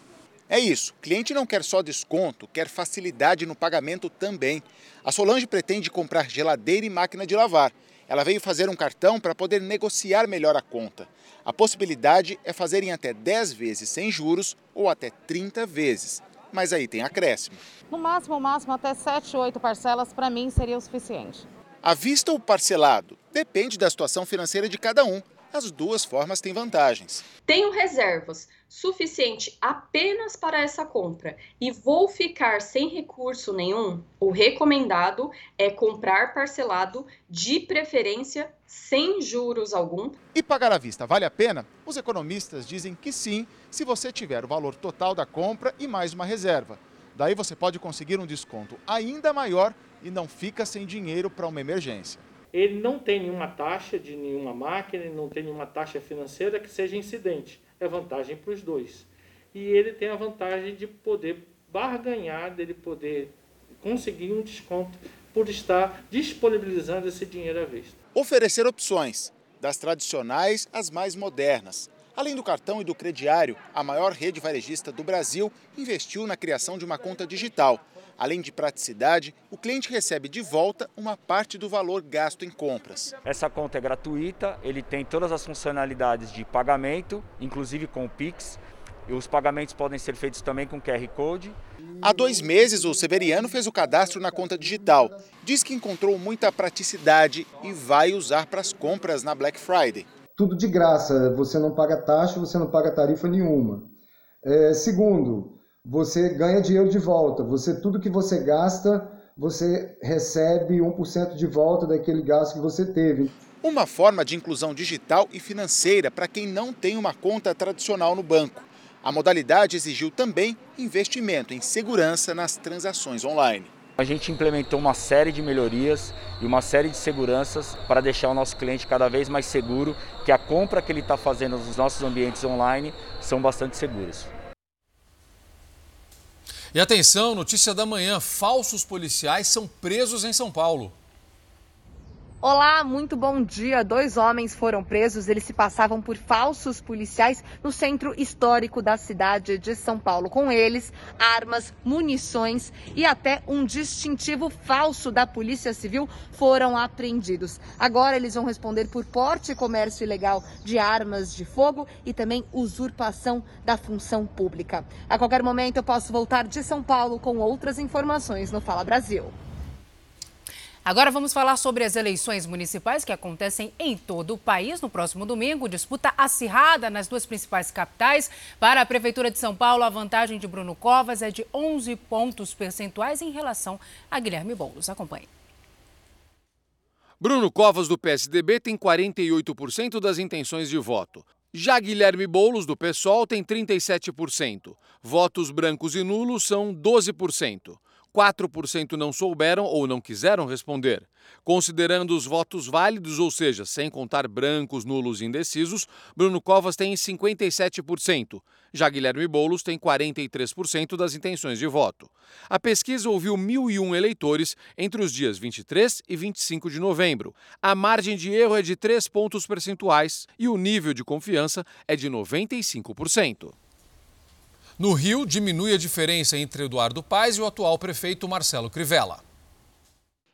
É isso, o cliente não quer só desconto, quer facilidade no pagamento também. A Solange pretende comprar geladeira e máquina de lavar. Ela veio fazer um cartão para poder negociar melhor a conta. A possibilidade é fazer em até 10 vezes sem juros ou até 30 vezes. Mas aí tem acréscimo. No máximo, máximo, até 7, 8 parcelas, para mim seria o suficiente. À vista ou parcelado? Depende da situação financeira de cada um. As duas formas têm vantagens. Tenho reservas suficiente apenas para essa compra e vou ficar sem recurso nenhum. O recomendado é comprar parcelado, de preferência sem juros algum. E pagar à vista vale a pena? Os economistas dizem que sim, se você tiver o valor total da compra e mais uma reserva. Daí você pode conseguir um desconto ainda maior e não fica sem dinheiro para uma emergência ele não tem nenhuma taxa de nenhuma máquina, ele não tem nenhuma taxa financeira que seja incidente. É vantagem para os dois. E ele tem a vantagem de poder barganhar, dele poder conseguir um desconto por estar disponibilizando esse dinheiro à vista. Oferecer opções, das tradicionais às mais modernas. Além do cartão e do crediário, a maior rede varejista do Brasil investiu na criação de uma conta digital Além de praticidade, o cliente recebe de volta uma parte do valor gasto em compras. Essa conta é gratuita, ele tem todas as funcionalidades de pagamento, inclusive com o Pix. E os pagamentos podem ser feitos também com QR Code. Há dois meses, o Severiano fez o cadastro na conta digital. Diz que encontrou muita praticidade e vai usar para as compras na Black Friday. Tudo de graça, você não paga taxa, você não paga tarifa nenhuma. É, segundo, você ganha dinheiro de volta. Você tudo que você gasta, você recebe 1% de volta daquele gasto que você teve. Uma forma de inclusão digital e financeira para quem não tem uma conta tradicional no banco. A modalidade exigiu também investimento em segurança nas transações online. A gente implementou uma série de melhorias e uma série de seguranças para deixar o nosso cliente cada vez mais seguro, que a compra que ele está fazendo nos nossos ambientes online são bastante seguras. E atenção, notícia da manhã: falsos policiais são presos em São Paulo. Olá, muito bom dia. Dois homens foram presos. Eles se passavam por falsos policiais no centro histórico da cidade de São Paulo. Com eles, armas, munições e até um distintivo falso da Polícia Civil foram apreendidos. Agora eles vão responder por porte e comércio ilegal de armas de fogo e também usurpação da função pública. A qualquer momento eu posso voltar de São Paulo com outras informações no Fala Brasil. Agora vamos falar sobre as eleições municipais que acontecem em todo o país. No próximo domingo, disputa acirrada nas duas principais capitais. Para a Prefeitura de São Paulo, a vantagem de Bruno Covas é de 11 pontos percentuais em relação a Guilherme Boulos. Acompanhe. Bruno Covas, do PSDB, tem 48% das intenções de voto. Já Guilherme Boulos, do PSOL, tem 37%. Votos brancos e nulos são 12%. 4% não souberam ou não quiseram responder. Considerando os votos válidos, ou seja, sem contar brancos, nulos e indecisos, Bruno Covas tem 57%. Já Guilherme Boulos tem 43% das intenções de voto. A pesquisa ouviu 1.001 eleitores entre os dias 23 e 25 de novembro. A margem de erro é de 3 pontos percentuais e o nível de confiança é de 95%. No Rio, diminui a diferença entre Eduardo Paes e o atual prefeito Marcelo Crivella.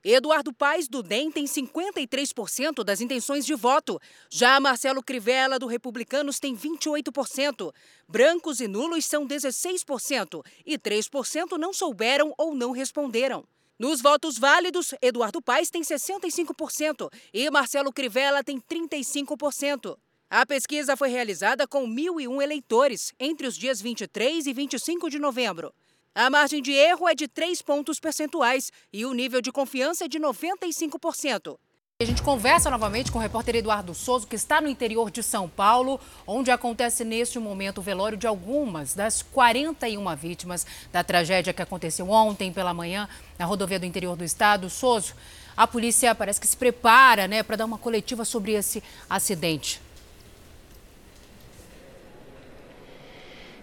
Eduardo Paes do DEM tem 53% das intenções de voto. Já Marcelo Crivella do Republicanos tem 28%. Brancos e nulos são 16% e 3% não souberam ou não responderam. Nos votos válidos, Eduardo Paes tem 65% e Marcelo Crivella tem 35%. A pesquisa foi realizada com 1.001 eleitores entre os dias 23 e 25 de novembro. A margem de erro é de 3 pontos percentuais e o nível de confiança é de 95%. A gente conversa novamente com o repórter Eduardo Souza, que está no interior de São Paulo, onde acontece neste momento o velório de algumas das 41 vítimas da tragédia que aconteceu ontem pela manhã na rodovia do interior do estado. Souza, a polícia parece que se prepara né, para dar uma coletiva sobre esse acidente.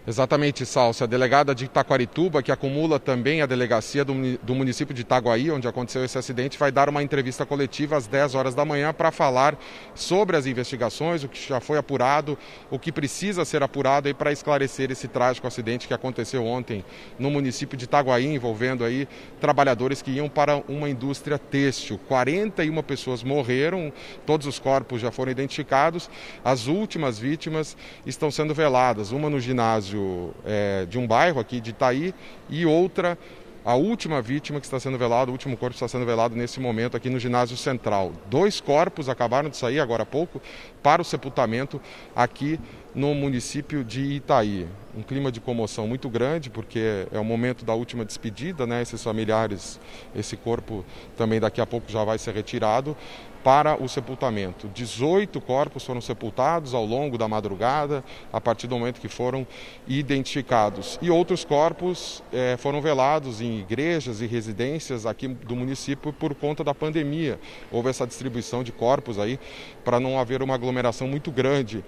Exatamente, Salsa. A delegada de Itaquarituba, que acumula também a delegacia do, município de Itaguaí, onde aconteceu esse acidente, vai dar uma entrevista coletiva às 10 horas da manhã para falar sobre as investigações, o que já foi apurado, o que precisa ser apurado aí para esclarecer esse trágico acidente que aconteceu ontem no município de Itaguaí, envolvendo aí trabalhadores que iam para uma indústria têxtil. 41 pessoas morreram, todos os corpos já foram identificados. As últimas vítimas estão sendo veladas, uma no ginásio ginásio é, de um bairro aqui de Itaí e outra a última vítima que está sendo velada, o último corpo está sendo velado nesse momento aqui no ginásio central. Dois corpos acabaram de sair agora há pouco para o sepultamento aqui no município de Itaí. Um clima de comoção muito grande, porque é o momento da última despedida, né? Esses familiares, esse corpo também daqui a pouco já vai ser retirado para o sepultamento. 18 corpos foram sepultados ao longo da madrugada, a partir do momento que foram identificados. E outros corpos eh, foram velados em igrejas e residências aqui do município por conta da pandemia. Houve essa distribuição de corpos aí para não haver uma aglomeração muito grande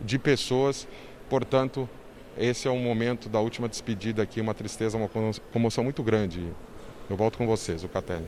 de pessoas. Portanto, esse é o momento da última despedida aqui, uma tristeza, uma comoção muito grande. Eu volto com vocês, o Catelli.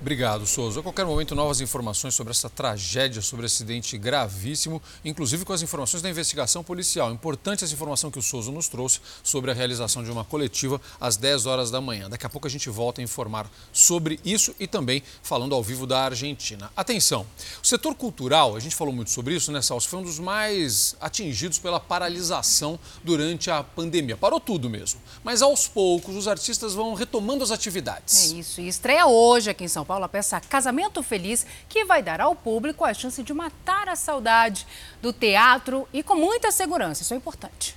Obrigado, Souza. A qualquer momento, novas informações sobre essa tragédia, sobre acidente gravíssimo, inclusive com as informações da investigação policial. Importante essa informação que o Souza nos trouxe sobre a realização de uma coletiva às 10 horas da manhã. Daqui a pouco a gente volta a informar sobre isso e também falando ao vivo da Argentina. Atenção, o setor cultural, a gente falou muito sobre isso, né, Salso? Foi um dos mais atingidos pela paralisação durante a pandemia. Parou tudo mesmo. Mas aos poucos, os artistas vão retomando as atividades. É isso. E estreia hoje aqui em São Paulo Paulo a peça Casamento Feliz, que vai dar ao público a chance de matar a saudade do teatro e com muita segurança. Isso é importante.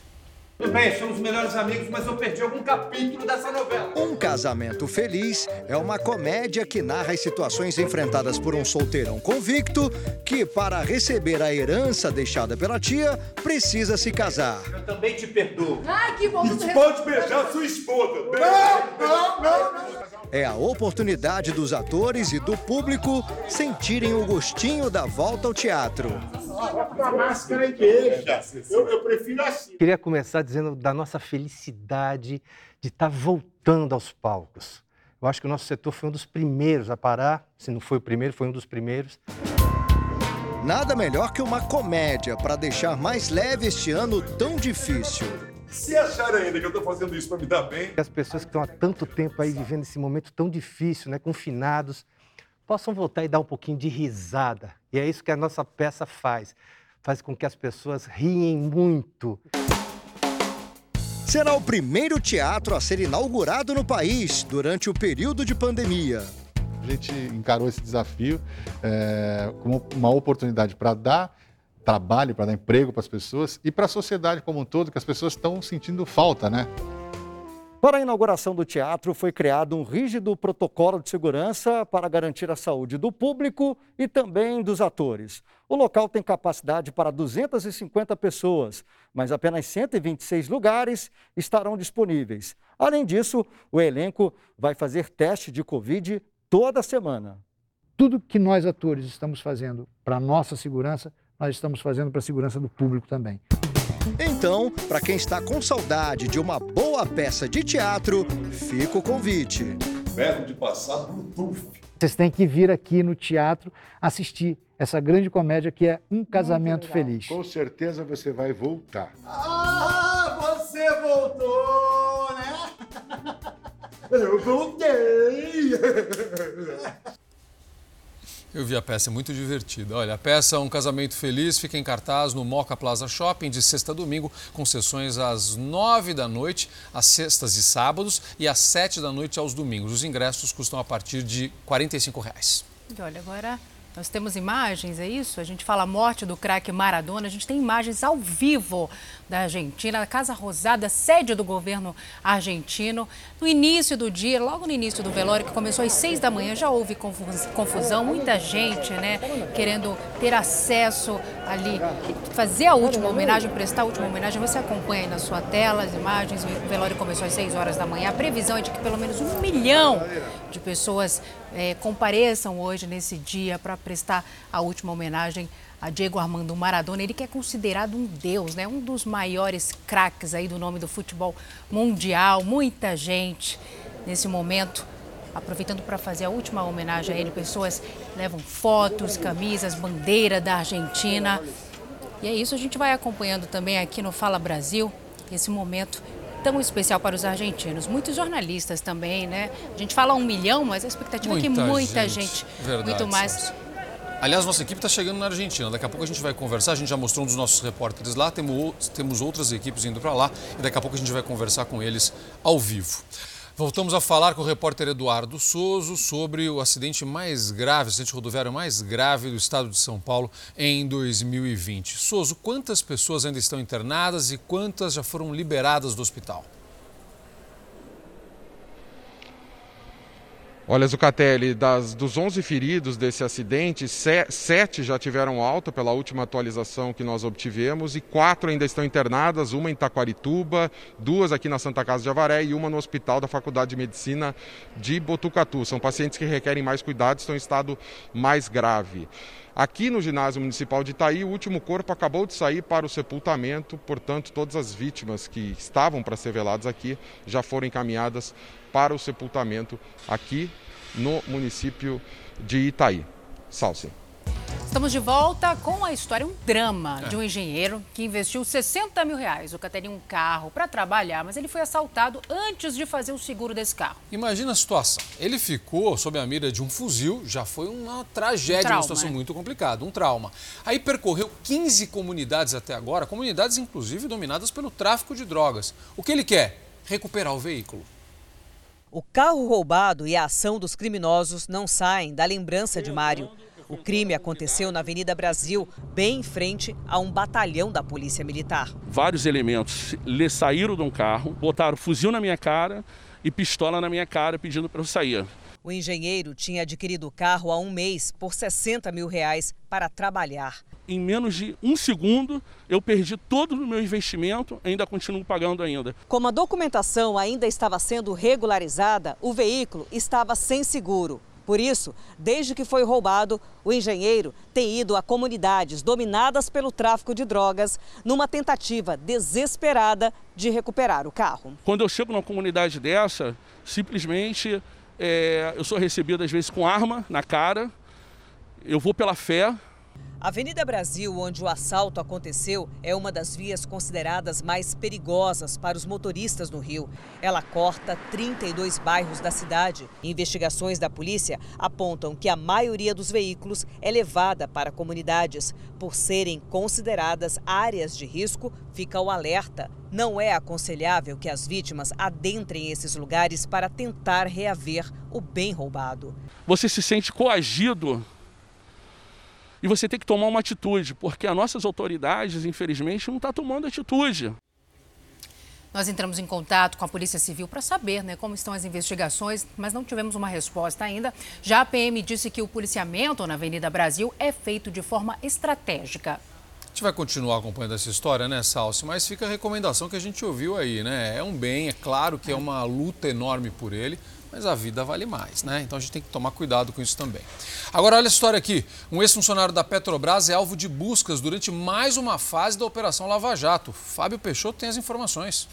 Tudo bem, somos melhores amigos, mas eu perdi algum capítulo dessa novela. Um Casamento Feliz é uma comédia que narra as situações enfrentadas por um solteirão convicto que, para receber a herança deixada pela tia, precisa se casar. Eu também te perdoo. Ai, que bom. E pode beijar sua esposa. Não, não, não, não. É a oportunidade dos atores e do público sentirem o gostinho da volta ao teatro. E. Eu, eu prefiro assim. Queria começar dizendo da nossa felicidade de estar tá voltando aos palcos. Eu acho que o nosso setor foi um dos primeiros a parar, se não foi o primeiro, foi um dos primeiros. Nada melhor que uma comédia para deixar mais leve este ano tão difícil. Se achar ainda que eu estou fazendo isso para me dar bem. As pessoas que estão há tanto tempo aí vivendo esse momento tão difícil, né, confinados, possam voltar e dar um pouquinho de risada. E é isso que a nossa peça faz. Faz com que as pessoas riem muito será o primeiro teatro a ser inaugurado no país durante o período de pandemia. A gente encarou esse desafio é, como uma oportunidade para dar trabalho, para dar emprego para as pessoas e para a sociedade como um todo, que as pessoas estão sentindo falta, né? Para a inauguração do teatro, foi criado um rígido protocolo de segurança para garantir a saúde do público e também dos atores. O local tem capacidade para 250 pessoas, mas apenas 126 lugares estarão disponíveis. Além disso, o elenco vai fazer teste de Covid toda semana. Tudo que nós atores estamos fazendo para a nossa segurança, nós estamos fazendo para a segurança do público também. Então, para quem está com saudade de uma boa peça de teatro, fica o convite. Verbo de passar Bluetooth. Vocês têm que vir aqui no teatro assistir essa grande comédia que é Um Casamento Feliz. Com certeza você vai voltar. Ah, você voltou, né? Eu voltei! Eu vi a peça, é muito divertida. Olha, a peça Um Casamento Feliz fica em cartaz no Moca Plaza Shopping de sexta a domingo, com sessões às nove da noite, às sextas e sábados, e às sete da noite aos domingos. Os ingressos custam a partir de 45 reais. Olha, agora nós temos imagens, é isso? A gente fala a morte do craque Maradona, a gente tem imagens ao vivo da Argentina, a Casa Rosada, sede do governo argentino. No início do dia, logo no início do velório, que começou às seis da manhã, já houve confusão, muita gente, né, querendo ter acesso ali, fazer a última homenagem, prestar a última homenagem. Você acompanha aí na sua tela as imagens, o velório começou às seis horas da manhã. A previsão é de que pelo menos um milhão de pessoas é, compareçam hoje nesse dia para prestar a última homenagem a Diego Armando Maradona. Ele que é considerado um deus, né? Um dos maiores craques aí do nome do futebol mundial. Muita gente nesse momento aproveitando para fazer a última homenagem a ele. Pessoas levam fotos, camisas, bandeira da Argentina. E é isso, a gente vai acompanhando também aqui no Fala Brasil esse momento tão especial para os argentinos. Muitos jornalistas também, né? A gente fala um milhão, mas a expectativa muita é que muita gente, gente muito mais Aliás, nossa equipe está chegando na Argentina. Daqui a pouco a gente vai conversar. A gente já mostrou um dos nossos repórteres lá. Temos, temos outras equipes indo para lá. E daqui a pouco a gente vai conversar com eles ao vivo. Voltamos a falar com o repórter Eduardo Souza sobre o acidente mais grave, o acidente rodoviário mais grave do estado de São Paulo em 2020. Souza, quantas pessoas ainda estão internadas e quantas já foram liberadas do hospital? Olha, Zucatelli, das, dos 11 feridos desse acidente, sete já tiveram alta pela última atualização que nós obtivemos e quatro ainda estão internadas, uma em Taquarituba, duas aqui na Santa Casa de Avaré e uma no Hospital da Faculdade de Medicina de Botucatu. São pacientes que requerem mais cuidados, estão em estado mais grave. Aqui no ginásio municipal de Itaí, o último corpo acabou de sair para o sepultamento, portanto, todas as vítimas que estavam para ser veladas aqui já foram encaminhadas para o sepultamento aqui no município de Itaí. Salce. Estamos de volta com a história, um drama é. de um engenheiro que investiu 60 mil reais. O cara teria um carro para trabalhar, mas ele foi assaltado antes de fazer o seguro desse carro. Imagina a situação. Ele ficou sob a mira de um fuzil, já foi uma tragédia, um trauma, uma situação é. muito complicada, um trauma. Aí percorreu 15 comunidades até agora, comunidades inclusive dominadas pelo tráfico de drogas. O que ele quer? Recuperar o veículo. O carro roubado e a ação dos criminosos não saem da lembrança de Mário. O crime aconteceu na Avenida Brasil, bem em frente a um batalhão da Polícia Militar. Vários elementos saíram de um carro, botaram fuzil na minha cara e pistola na minha cara pedindo para eu sair. O engenheiro tinha adquirido o carro há um mês por 60 mil reais para trabalhar. Em menos de um segundo, eu perdi todo o meu investimento, ainda continuo pagando ainda. Como a documentação ainda estava sendo regularizada, o veículo estava sem seguro. Por isso, desde que foi roubado, o engenheiro tem ido a comunidades dominadas pelo tráfico de drogas numa tentativa desesperada de recuperar o carro. Quando eu chego numa comunidade dessa, simplesmente é, eu sou recebido às vezes com arma na cara, eu vou pela fé, Avenida Brasil, onde o assalto aconteceu, é uma das vias consideradas mais perigosas para os motoristas no Rio. Ela corta 32 bairros da cidade. Investigações da polícia apontam que a maioria dos veículos é levada para comunidades. Por serem consideradas áreas de risco, fica o alerta. Não é aconselhável que as vítimas adentrem esses lugares para tentar reaver o bem roubado. Você se sente coagido e você tem que tomar uma atitude, porque as nossas autoridades, infelizmente, não estão tá tomando atitude. Nós entramos em contato com a Polícia Civil para saber né, como estão as investigações, mas não tivemos uma resposta ainda. Já a PM disse que o policiamento na Avenida Brasil é feito de forma estratégica. A gente vai continuar acompanhando essa história, né, Salsi? Mas fica a recomendação que a gente ouviu aí, né? É um bem, é claro que é uma luta enorme por ele, mas a vida vale mais, né? Então a gente tem que tomar cuidado com isso também. Agora, olha a história aqui. Um ex-funcionário da Petrobras é alvo de buscas durante mais uma fase da Operação Lava Jato. Fábio Peixoto tem as informações.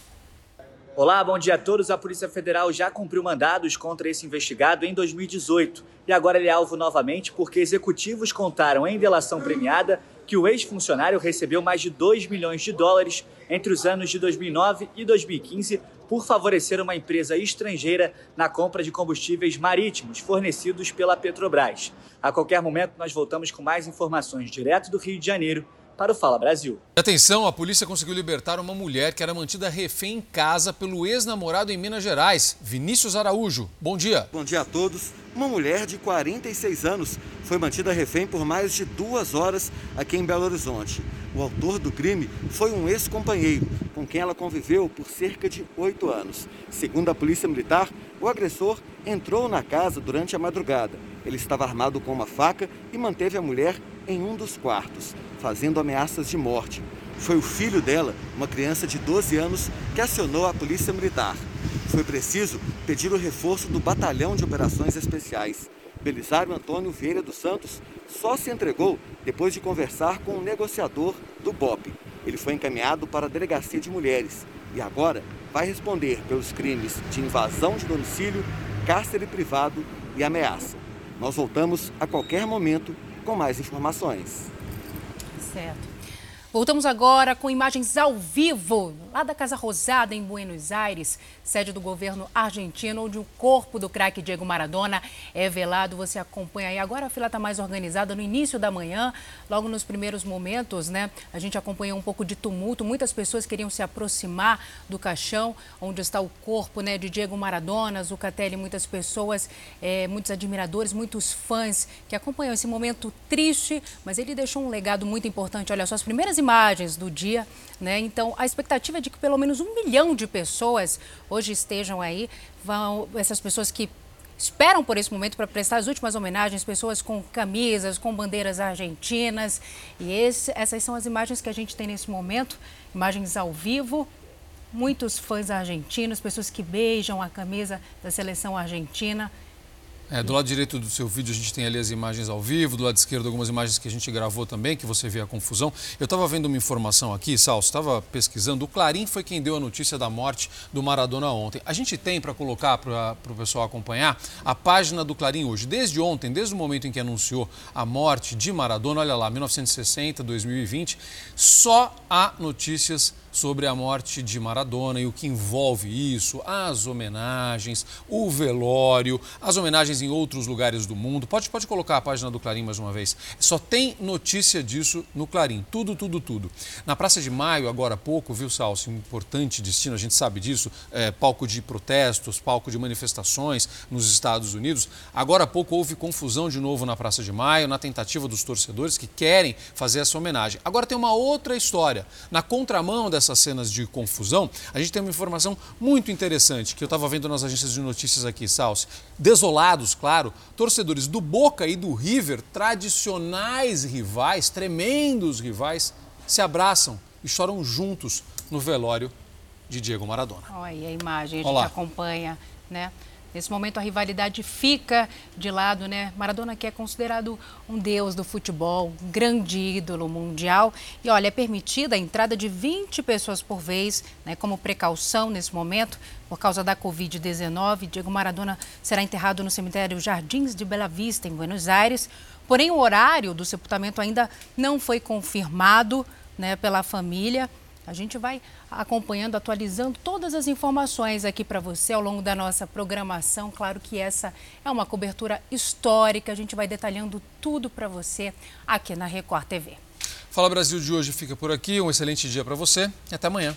Olá, bom dia a todos. A Polícia Federal já cumpriu mandados contra esse investigado em 2018 e agora ele é alvo novamente porque executivos contaram em delação premiada que o ex-funcionário recebeu mais de 2 milhões de dólares entre os anos de 2009 e 2015 por favorecer uma empresa estrangeira na compra de combustíveis marítimos fornecidos pela Petrobras. A qualquer momento, nós voltamos com mais informações direto do Rio de Janeiro para o Fala Brasil. Atenção, a polícia conseguiu libertar uma mulher que era mantida refém em casa pelo ex-namorado em Minas Gerais, Vinícius Araújo. Bom dia. Bom dia a todos. Uma mulher de 46 anos foi mantida refém por mais de duas horas aqui em Belo Horizonte. O autor do crime foi um ex-companheiro, com quem ela conviveu por cerca de oito anos. Segundo a Polícia Militar, o agressor entrou na casa durante a madrugada. Ele estava armado com uma faca e manteve a mulher em um dos quartos, fazendo ameaças de morte. Foi o filho dela, uma criança de 12 anos, que acionou a Polícia Militar. Foi preciso pedir o reforço do Batalhão de Operações Especiais. Belisário Antônio Vieira dos Santos só se entregou depois de conversar com o um negociador do BOP. Ele foi encaminhado para a Delegacia de Mulheres e agora vai responder pelos crimes de invasão de domicílio, cárcere privado e ameaça. Nós voltamos a qualquer momento com mais informações. Certo. Voltamos agora com imagens ao vivo lá da Casa Rosada, em Buenos Aires, sede do governo argentino, onde o corpo do craque Diego Maradona é velado. Você acompanha aí. Agora a fila está mais organizada no início da manhã, logo nos primeiros momentos, né? A gente acompanhou um pouco de tumulto. Muitas pessoas queriam se aproximar do caixão onde está o corpo né, de Diego Maradona, Zucatelli, muitas pessoas, é, muitos admiradores, muitos fãs que acompanham esse momento triste, mas ele deixou um legado muito importante. Olha só as primeiras imagens do dia, né? Então a expectativa é de que pelo menos um milhão de pessoas hoje estejam aí, vão essas pessoas que esperam por esse momento para prestar as últimas homenagens, pessoas com camisas, com bandeiras argentinas. E esse, essas são as imagens que a gente tem nesse momento, imagens ao vivo. Muitos fãs argentinos, pessoas que beijam a camisa da seleção argentina. É, do lado direito do seu vídeo a gente tem ali as imagens ao vivo, do lado esquerdo algumas imagens que a gente gravou também, que você vê a confusão. Eu estava vendo uma informação aqui, Salso, estava pesquisando, o Clarim foi quem deu a notícia da morte do Maradona ontem. A gente tem para colocar para o pessoal acompanhar a página do Clarim hoje. Desde ontem, desde o momento em que anunciou a morte de Maradona, olha lá, 1960, 2020, só há notícias sobre a morte de Maradona e o que envolve isso, as homenagens, o velório, as homenagens em outros lugares do mundo. Pode, pode colocar a página do Clarim mais uma vez. Só tem notícia disso no Clarim. Tudo, tudo, tudo. Na Praça de Maio, agora há pouco, viu, Salso, um importante destino, a gente sabe disso, é, palco de protestos, palco de manifestações nos Estados Unidos. Agora há pouco houve confusão de novo na Praça de Maio, na tentativa dos torcedores que querem fazer essa homenagem. Agora tem uma outra história. Na contramão dessa dessas cenas de confusão, a gente tem uma informação muito interessante que eu estava vendo nas agências de notícias aqui, Salsi. Desolados, claro, torcedores do Boca e do River, tradicionais rivais, tremendos rivais, se abraçam e choram juntos no velório de Diego Maradona. Olha aí a imagem, a gente acompanha, né? Nesse momento a rivalidade fica de lado, né? Maradona que é considerado um deus do futebol, um grande ídolo mundial. E olha, é permitida a entrada de 20 pessoas por vez, né, como precaução nesse momento, por causa da Covid-19. Diego Maradona será enterrado no cemitério Jardins de Bela Vista, em Buenos Aires. Porém, o horário do sepultamento ainda não foi confirmado né, pela família. A gente vai acompanhando, atualizando todas as informações aqui para você ao longo da nossa programação. Claro que essa é uma cobertura histórica, a gente vai detalhando tudo para você aqui na Record TV. Fala Brasil de hoje fica por aqui. Um excelente dia para você e até amanhã.